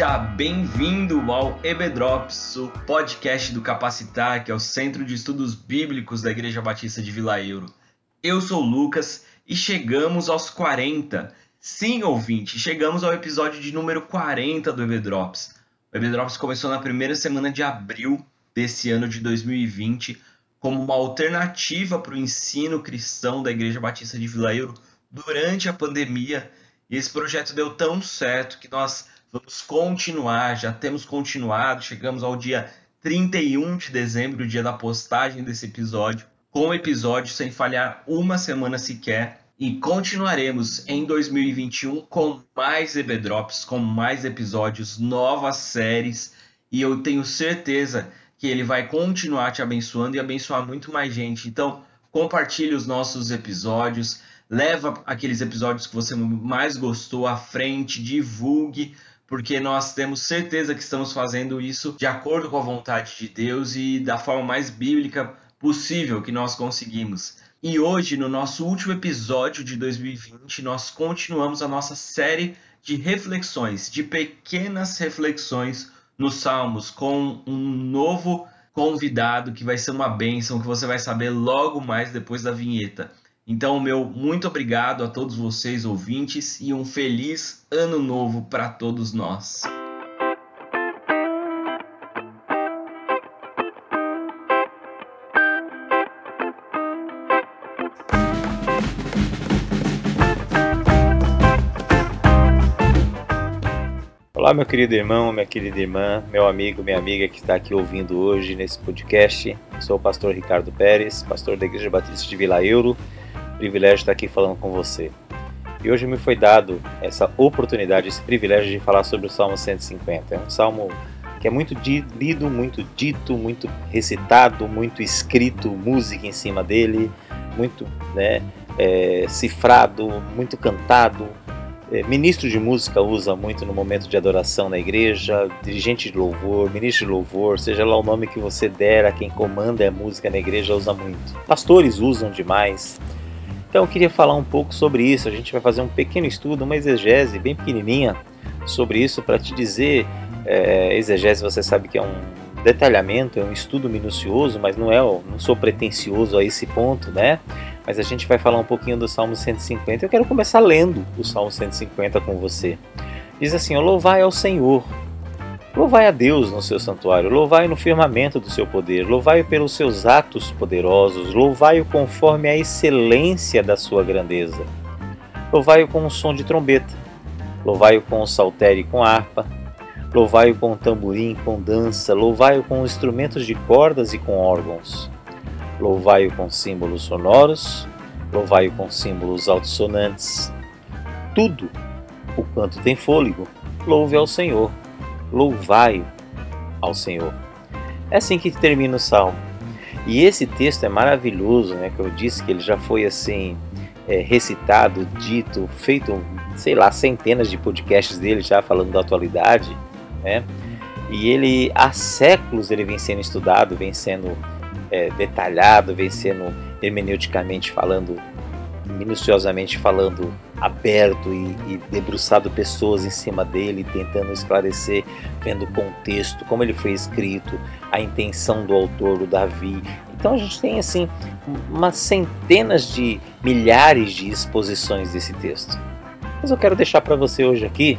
Seja bem-vindo ao EBDrops, o podcast do Capacitar, que é o Centro de Estudos Bíblicos da Igreja Batista de Vila Euro. Eu sou o Lucas e chegamos aos 40. Sim, ouvinte, chegamos ao episódio de número 40 do EBDrops. O EBDrops começou na primeira semana de abril desse ano de 2020 como uma alternativa para o ensino cristão da Igreja Batista de Vila Euro durante a pandemia. E esse projeto deu tão certo que nós vamos continuar, já temos continuado, chegamos ao dia 31 de dezembro, o dia da postagem desse episódio, com o episódio sem falhar uma semana sequer. E continuaremos em 2021 com mais EB Drops, com mais episódios, novas séries. E eu tenho certeza que ele vai continuar te abençoando e abençoar muito mais gente. Então, compartilhe os nossos episódios, leva aqueles episódios que você mais gostou à frente, divulgue, porque nós temos certeza que estamos fazendo isso de acordo com a vontade de Deus e da forma mais bíblica possível que nós conseguimos. E hoje, no nosso último episódio de 2020, nós continuamos a nossa série de reflexões, de pequenas reflexões nos Salmos com um novo convidado que vai ser uma bênção que você vai saber logo mais depois da vinheta. Então, meu muito obrigado a todos vocês ouvintes e um feliz ano novo para todos nós. Olá, meu querido irmão, minha querida irmã, meu amigo, minha amiga que está aqui ouvindo hoje nesse podcast. Sou o pastor Ricardo Pérez, pastor da Igreja Batista de Vila Euro. Privilégio estar aqui falando com você. E hoje me foi dado essa oportunidade, esse privilégio de falar sobre o Salmo 150. É um salmo que é muito lido, muito dito, muito recitado, muito escrito, música em cima dele, muito né, é, cifrado, muito cantado, é, ministro de música usa muito no momento de adoração na igreja, dirigente de louvor, ministro de louvor, seja lá o nome que você der a quem comanda a música na igreja usa muito. Pastores usam demais. Então eu queria falar um pouco sobre isso. A gente vai fazer um pequeno estudo, uma exegese bem pequenininha sobre isso para te dizer. É, exegese você sabe que é um detalhamento, é um estudo minucioso, mas não é, não sou pretensioso a esse ponto, né? mas a gente vai falar um pouquinho do Salmo 150. Eu quero começar lendo o Salmo 150 com você. Diz assim: Louvai ao Senhor, louvai a Deus no seu santuário, louvai no firmamento do seu poder, louvai-o pelos seus atos poderosos, louvai-o conforme a excelência da sua grandeza. Louvai-o com um som de trombeta, louvai-o com o saltério e com harpa, louvai-o com tamborim, com dança, louvai-o com instrumentos de cordas e com órgãos Louvai-o com símbolos sonoros, louvai-o com símbolos altissonantes. Tudo o quanto tem fôlego, louve ao Senhor. Louvai ao Senhor. É assim que termina o salmo. E esse texto é maravilhoso, né? Que eu disse que ele já foi assim é, recitado, dito, feito, sei lá, centenas de podcasts dele já falando da atualidade, né? E ele há séculos ele vem sendo estudado, vem sendo é, detalhado, vem sendo hermeneuticamente falando, minuciosamente falando, aberto e, e, debruçado pessoas em cima dele, tentando esclarecer, vendo o contexto, como ele foi escrito, a intenção do autor, o Davi. Então a gente tem assim umas centenas de milhares de exposições desse texto. Mas eu quero deixar para você hoje aqui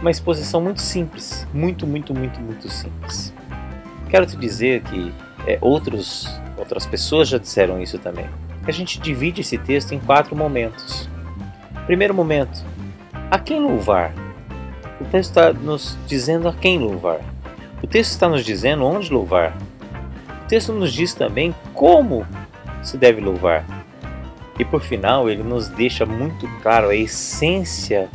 uma exposição muito simples, muito, muito, muito, muito simples. Quero te dizer que é, outros, outras pessoas já disseram isso também. A gente divide esse texto em quatro momentos. Primeiro momento, a quem louvar? O texto está nos dizendo a quem louvar. O texto está nos dizendo onde louvar. O texto nos diz também como se deve louvar. E por final, ele nos deixa muito claro a essência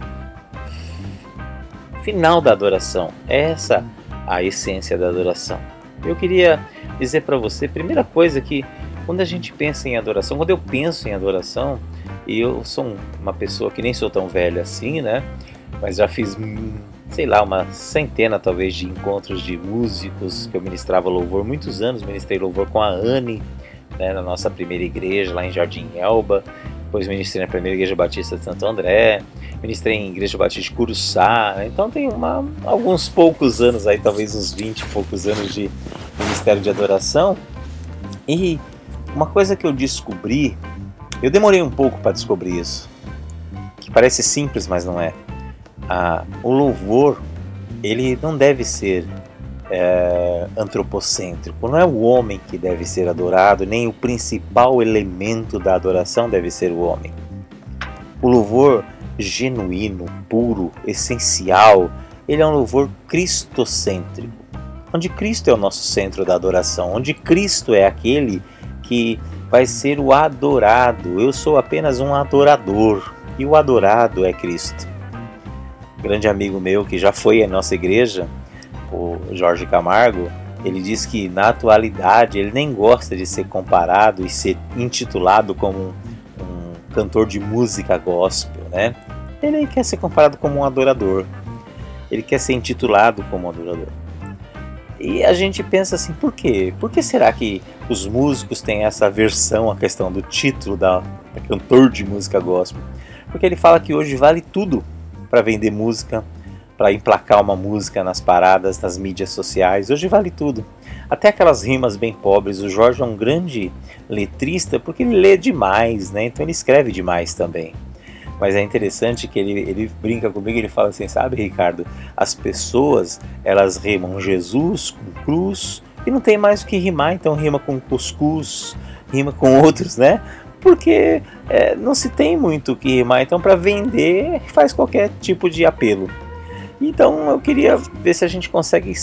final da adoração. Essa a essência da adoração. Eu queria dizer para você, primeira coisa que quando a gente pensa em adoração, quando eu penso em adoração, e eu sou uma pessoa que nem sou tão velha assim, né? Mas já fiz, sei lá, uma centena talvez de encontros de músicos que eu ministrava louvor, muitos anos ministrei louvor com a Anne, né, na nossa primeira igreja lá em Jardim Elba, depois ministrei na primeira igreja batista de Santo André, ministrei em Igreja Batista de Curuçá, né? então tem uma, alguns poucos anos aí, talvez uns 20 e poucos anos de ministério de adoração. E uma coisa que eu descobri, eu demorei um pouco para descobrir isso, que parece simples, mas não é. Ah, o louvor, ele não deve ser é, antropocêntrico. Não é o homem que deve ser adorado, nem o principal elemento da adoração deve ser o homem. O louvor genuíno, puro, essencial, ele é um louvor cristocêntrico, onde Cristo é o nosso centro da adoração, onde Cristo é aquele que vai ser o adorado. Eu sou apenas um adorador e o adorado é Cristo. Um grande amigo meu que já foi à nossa igreja, o Jorge Camargo, ele diz que na atualidade ele nem gosta de ser comparado e ser intitulado como um, um cantor de música gospel, né? Ele quer ser comparado como um adorador. Ele quer ser intitulado como um adorador. E a gente pensa assim, por quê? Por que será que os músicos têm essa versão à questão do título da, da cantor de música gospel? Porque ele fala que hoje vale tudo para vender música, para emplacar uma música nas paradas, nas mídias sociais. Hoje vale tudo. Até aquelas rimas bem pobres. O Jorge é um grande letrista porque ele lê demais, né? Então ele escreve demais também. Mas é interessante que ele, ele brinca comigo, ele fala assim, sabe, Ricardo, as pessoas, elas rimam Jesus com cruz e não tem mais o que rimar, então rima com cuscuz, rima com outros, né? Porque é, não se tem muito o que rimar, então para vender faz qualquer tipo de apelo. Então eu queria ver se a gente consegue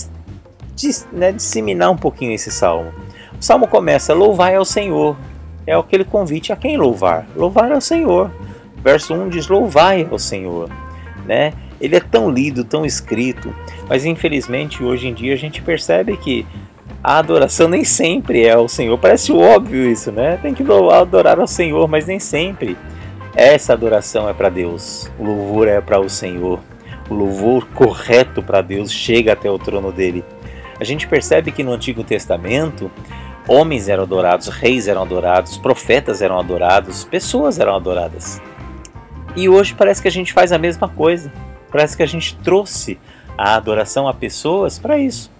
né, disseminar um pouquinho esse salmo. O salmo começa: Louvai ao Senhor. É aquele convite a quem louvar? Louvar ao Senhor. Verso 1 diz: Louvai ao Senhor. Né? Ele é tão lido, tão escrito, mas infelizmente hoje em dia a gente percebe que a adoração nem sempre é ao Senhor. Parece óbvio isso, né? Tem que adorar ao Senhor, mas nem sempre. Essa adoração é para Deus, o louvor é para o Senhor o louvor correto para Deus chega até o trono dele. A gente percebe que no Antigo Testamento, homens eram adorados, reis eram adorados, profetas eram adorados, pessoas eram adoradas. E hoje parece que a gente faz a mesma coisa. Parece que a gente trouxe a adoração a pessoas para isso.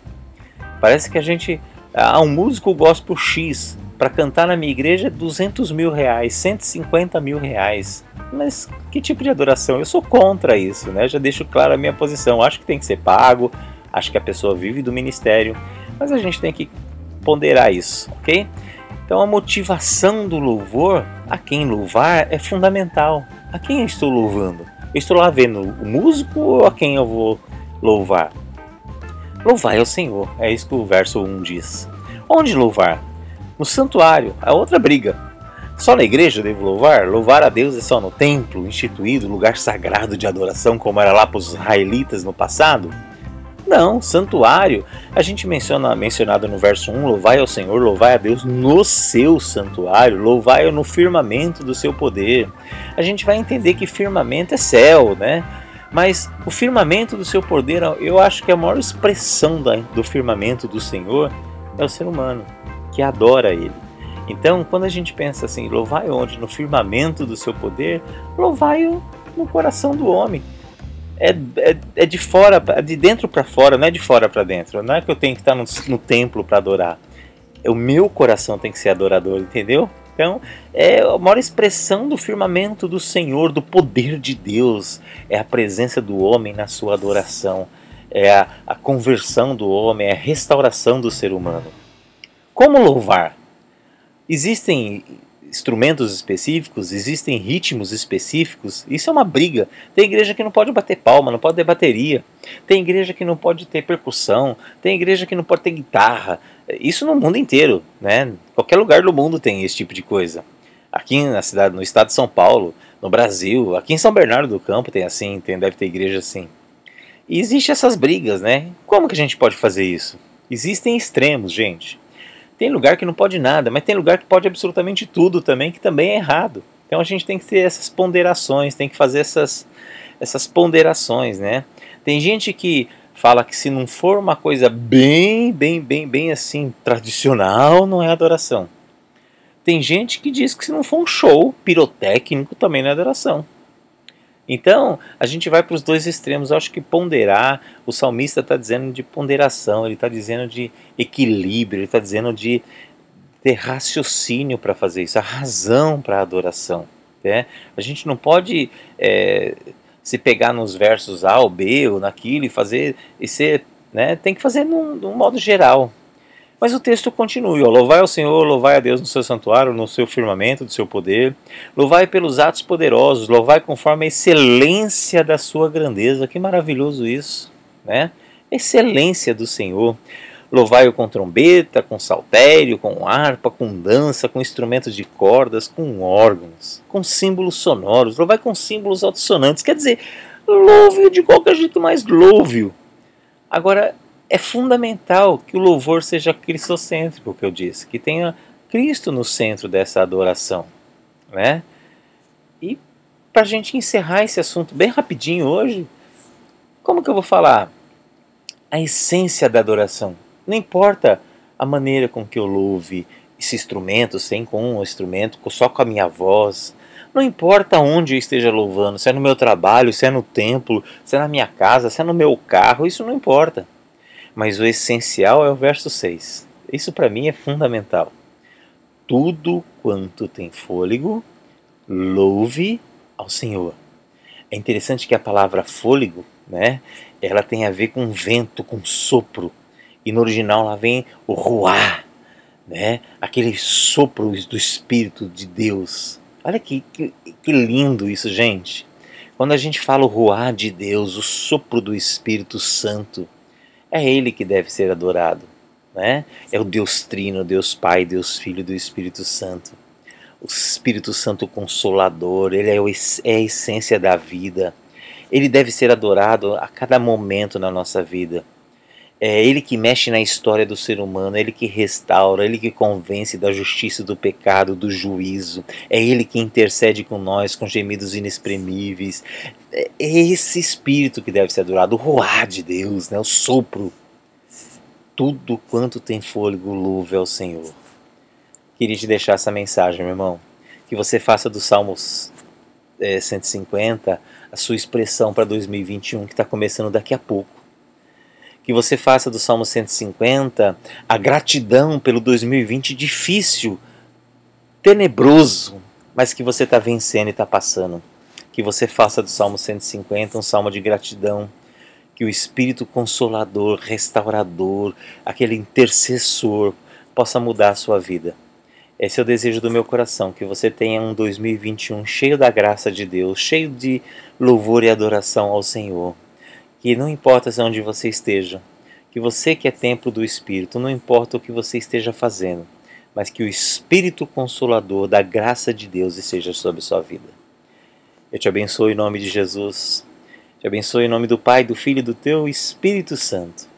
Parece que a gente. Há um músico gospel X para cantar na minha igreja é 200 mil reais, 150 mil reais. Mas que tipo de adoração? Eu sou contra isso, né? Já deixo clara a minha posição. Acho que tem que ser pago, acho que a pessoa vive do ministério, mas a gente tem que ponderar isso, ok? Então a motivação do louvor, a quem louvar, é fundamental. A quem eu estou louvando? Eu estou lá vendo o músico ou a quem eu vou louvar? Louvar é o Senhor, é isso que o verso 1 diz. Onde louvar? No santuário, a outra briga. Só na igreja devo louvar? Louvar a Deus é só no templo, instituído, lugar sagrado de adoração, como era lá para os israelitas no passado? Não, santuário. A gente menciona mencionado no verso 1, louvai ao Senhor, louvai a Deus no seu santuário, louvai-o no firmamento do seu poder. A gente vai entender que firmamento é céu, né? Mas o firmamento do seu poder, eu acho que a maior expressão do firmamento do Senhor é o ser humano, que adora ele. Então, quando a gente pensa assim, louvai onde? No firmamento do seu poder, louvai-o no coração do homem. É, é, é de fora, de dentro para fora, não é de fora para dentro. Não é que eu tenho que estar no, no templo para adorar. O meu coração tem que ser adorador, entendeu? Então, é a maior expressão do firmamento do Senhor, do poder de Deus, é a presença do homem na sua adoração, é a, a conversão do homem, é a restauração do ser humano. Como louvar? Existem instrumentos específicos, existem ritmos específicos. Isso é uma briga. Tem igreja que não pode bater palma, não pode ter bateria. Tem igreja que não pode ter percussão. Tem igreja que não pode ter guitarra. Isso no mundo inteiro, né? Qualquer lugar do mundo tem esse tipo de coisa. Aqui na cidade, no estado de São Paulo, no Brasil, aqui em São Bernardo do Campo tem assim, tem, deve ter igreja assim. E existem essas brigas, né? Como que a gente pode fazer isso? Existem extremos, gente. Tem lugar que não pode nada, mas tem lugar que pode absolutamente tudo também, que também é errado. Então a gente tem que ter essas ponderações, tem que fazer essas, essas ponderações, né? Tem gente que fala que se não for uma coisa bem, bem, bem, bem assim, tradicional, não é adoração. Tem gente que diz que se não for um show pirotécnico, também não é adoração. Então, a gente vai para os dois extremos. Eu acho que ponderar, o salmista está dizendo de ponderação, ele está dizendo de equilíbrio, ele está dizendo de ter raciocínio para fazer isso, a razão para a adoração. Né? A gente não pode é, se pegar nos versos A ou B ou naquilo e fazer e ser, né? Tem que fazer num, num modo geral. Mas o texto continua: louvai ao Senhor, louvai a Deus no seu santuário, no seu firmamento do seu poder, louvai pelos atos poderosos, louvai conforme a excelência da sua grandeza. Que maravilhoso isso, né? Excelência do Senhor. Louvai-o com trombeta, com saltério, com harpa, com dança, com instrumentos de cordas, com órgãos, com símbolos sonoros. Louvai com símbolos altissonantes. Quer dizer, louve-o de qualquer jeito, mas louve-o. Agora, é fundamental que o louvor seja cristocêntrico, que eu disse, que tenha Cristo no centro dessa adoração, né? E para a gente encerrar esse assunto bem rapidinho hoje, como que eu vou falar? A essência da adoração. Não importa a maneira com que eu louve esse instrumento, sem com um instrumento, só com a minha voz. Não importa onde eu esteja louvando, se é no meu trabalho, se é no templo, se é na minha casa, se é no meu carro, isso não importa. Mas o essencial é o verso 6. Isso para mim é fundamental. Tudo quanto tem fôlego, louve ao Senhor. É interessante que a palavra fôlego, né, ela tem a ver com vento, com sopro. E no original lá vem o ruá, né? aquele sopro do Espírito de Deus. Olha que, que, que lindo isso, gente. Quando a gente fala o ruá de Deus, o sopro do Espírito Santo, é Ele que deve ser adorado. Né? É o Deus Trino, Deus Pai, Deus Filho do Espírito Santo. O Espírito Santo Consolador, Ele é, é a essência da vida. Ele deve ser adorado a cada momento na nossa vida. É Ele que mexe na história do ser humano, é Ele que restaura, é Ele que convence da justiça, do pecado, do juízo. É Ele que intercede com nós com gemidos inexprimíveis. É esse Espírito que deve ser adorado, o roar de Deus, né? o sopro. Tudo quanto tem fôlego, louve ao Senhor. Queria te deixar essa mensagem, meu irmão. Que você faça dos Salmos é, 150 a sua expressão para 2021, que está começando daqui a pouco que você faça do Salmo 150 a gratidão pelo 2020 difícil, tenebroso, mas que você está vencendo e está passando. Que você faça do Salmo 150 um salmo de gratidão, que o Espírito Consolador, Restaurador, aquele intercessor possa mudar a sua vida. Esse é o desejo do meu coração, que você tenha um 2021 cheio da graça de Deus, cheio de louvor e adoração ao Senhor que não importa onde você esteja, que você que é templo do Espírito, não importa o que você esteja fazendo, mas que o Espírito Consolador da graça de Deus esteja sobre sua vida. Eu te abençoo em nome de Jesus, te abençoo em nome do Pai, do Filho e do Teu Espírito Santo.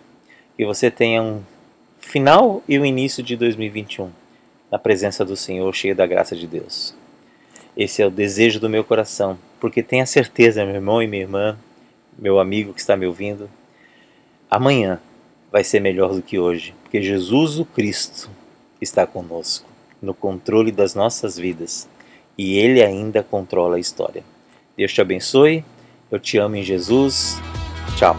Que você tenha um final e o um início de 2021 na presença do Senhor, cheio da graça de Deus. Esse é o desejo do meu coração, porque tenha certeza, meu irmão e minha irmã, meu amigo que está me ouvindo, amanhã vai ser melhor do que hoje, porque Jesus o Cristo está conosco, no controle das nossas vidas, e Ele ainda controla a história. Deus te abençoe, eu te amo em Jesus. Tchau.